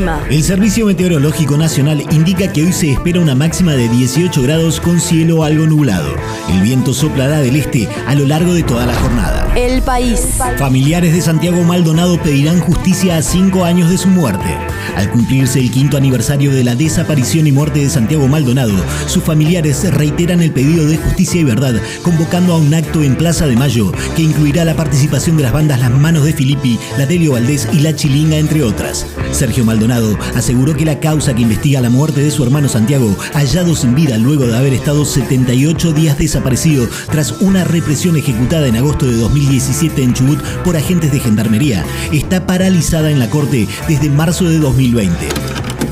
El clima. El Servicio Meteorológico Nacional indica que hoy se espera una máxima de 18 grados con cielo algo nublado. El viento soplará del este a lo largo de toda la jornada. El país. Familiares de Santiago Maldonado pedirán justicia a cinco años de su muerte. Al cumplirse el quinto aniversario de la desaparición y muerte de Santiago Maldonado, sus familiares reiteran el pedido de justicia y verdad, convocando a un acto en Plaza de Mayo que incluirá la participación de las bandas Las Manos de Filippi, La Delio Valdés y La Chilinga, entre otras. Sergio Maldonado aseguró que la causa que investiga la muerte de su hermano Santiago, hallado sin vida luego de haber estado 78 días desaparecido tras una represión ejecutada en agosto de 2017 en Chubut por agentes de gendarmería, está paralizada en la Corte desde marzo de 2020.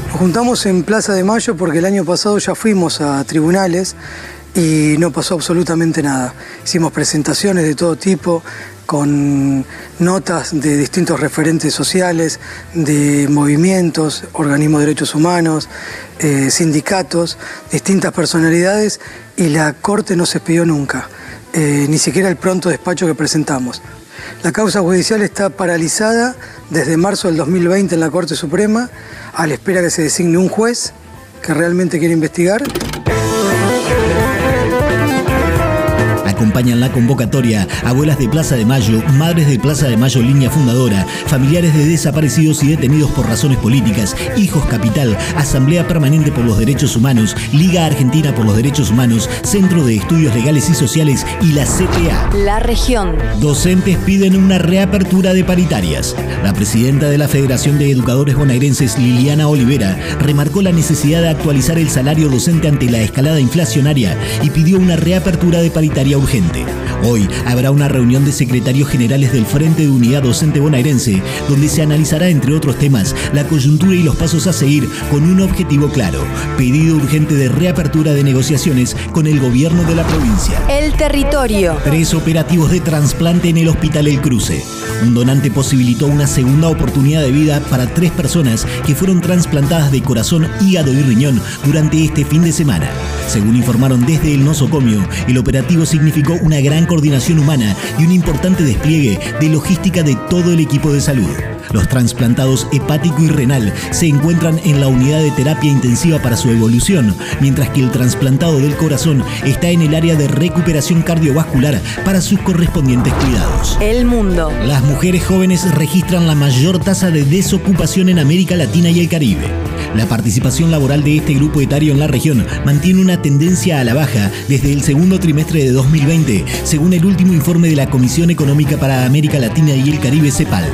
Nos juntamos en Plaza de Mayo porque el año pasado ya fuimos a tribunales y no pasó absolutamente nada. Hicimos presentaciones de todo tipo, con notas de distintos referentes sociales, de movimientos, organismos de derechos humanos, eh, sindicatos, distintas personalidades y la Corte no se pidió nunca, eh, ni siquiera el pronto despacho que presentamos. La causa judicial está paralizada desde marzo del 2020 en la Corte Suprema, a la espera que se designe un juez que realmente quiere investigar. Acompañan la convocatoria abuelas de Plaza de Mayo, madres de Plaza de Mayo línea fundadora, familiares de desaparecidos y detenidos por razones políticas, Hijos Capital, Asamblea Permanente por los Derechos Humanos, Liga Argentina por los Derechos Humanos, Centro de Estudios Legales y Sociales y la CTA. La región. Docentes piden una reapertura de paritarias. La presidenta de la Federación de Educadores Bonaerenses, Liliana Olivera, remarcó la necesidad de actualizar el salario docente ante la escalada inflacionaria y pidió una reapertura de paritaria urgente. Hoy habrá una reunión de secretarios generales del Frente de Unidad Docente Bonaerense, donde se analizará, entre otros temas, la coyuntura y los pasos a seguir con un objetivo claro, pedido urgente de reapertura de negociaciones con el gobierno de la provincia. El territorio. Tres operativos de trasplante en el Hospital El Cruce. Un donante posibilitó una segunda oportunidad de vida para tres personas que fueron trasplantadas de corazón, hígado y riñón durante este fin de semana. Según informaron desde el nosocomio, el operativo significó una gran coordinación humana y un importante despliegue de logística de todo el equipo de salud. Los trasplantados hepático y renal se encuentran en la unidad de terapia intensiva para su evolución, mientras que el trasplantado del corazón está en el área de recuperación cardiovascular para sus correspondientes cuidados. El mundo. Las mujeres jóvenes registran la mayor tasa de desocupación en América Latina y el Caribe. La participación laboral de este grupo etario en la región mantiene una tendencia a la baja desde el segundo trimestre de 2020, según el último informe de la Comisión Económica para América Latina y el Caribe CEPAL.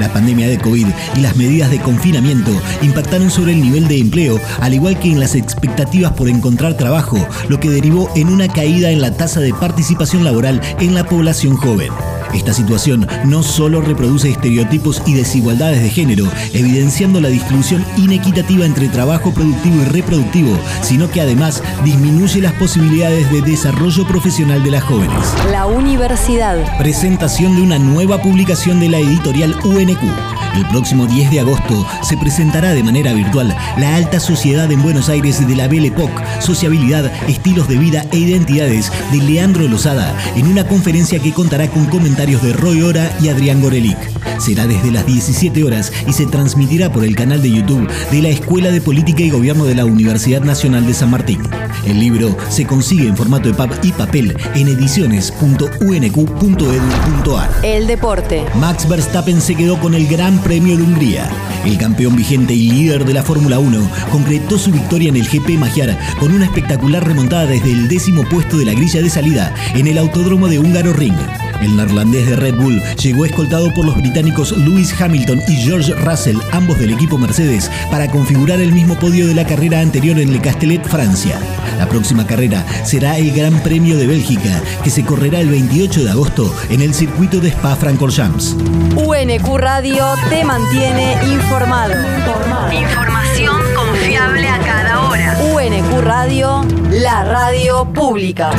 La pandemia de COVID y las medidas de confinamiento impactaron sobre el nivel de empleo, al igual que en las expectativas por encontrar trabajo, lo que derivó en una caída en la tasa de participación laboral en la población joven. Esta situación no solo reproduce estereotipos y desigualdades de género, evidenciando la distribución inequitativa entre trabajo productivo y reproductivo, sino que además disminuye las posibilidades de desarrollo profesional de las jóvenes. La universidad. Presentación de una nueva publicación de la editorial UNQ. El próximo 10 de agosto se presentará de manera virtual La Alta Sociedad en Buenos Aires de la Belle Époque, Sociabilidad, Estilos de Vida e Identidades de Leandro Lozada, en una conferencia que contará con comentarios de Roy Ora y Adrián Gorelic. Será desde las 17 horas y se transmitirá por el canal de YouTube de la Escuela de Política y Gobierno de la Universidad Nacional de San Martín. El libro se consigue en formato de pub y papel en ediciones.unq.edu.ar. El deporte. Max Verstappen se quedó con el Gran Premio de Hungría. El campeón vigente y líder de la Fórmula 1 concretó su victoria en el GP Magyar con una espectacular remontada desde el décimo puesto de la grilla de salida en el Autódromo de Húngaro Ring. El neerlandés de Red Bull llegó escoltado por los británicos Lewis Hamilton y George Russell, ambos del equipo Mercedes, para configurar el mismo podio de la carrera anterior en Le Castellet, Francia. La próxima carrera será el Gran Premio de Bélgica, que se correrá el 28 de agosto en el circuito de Spa-Francorchamps. UNQ Radio te mantiene informado. Información confiable a cada hora. UNQ Radio, la radio pública.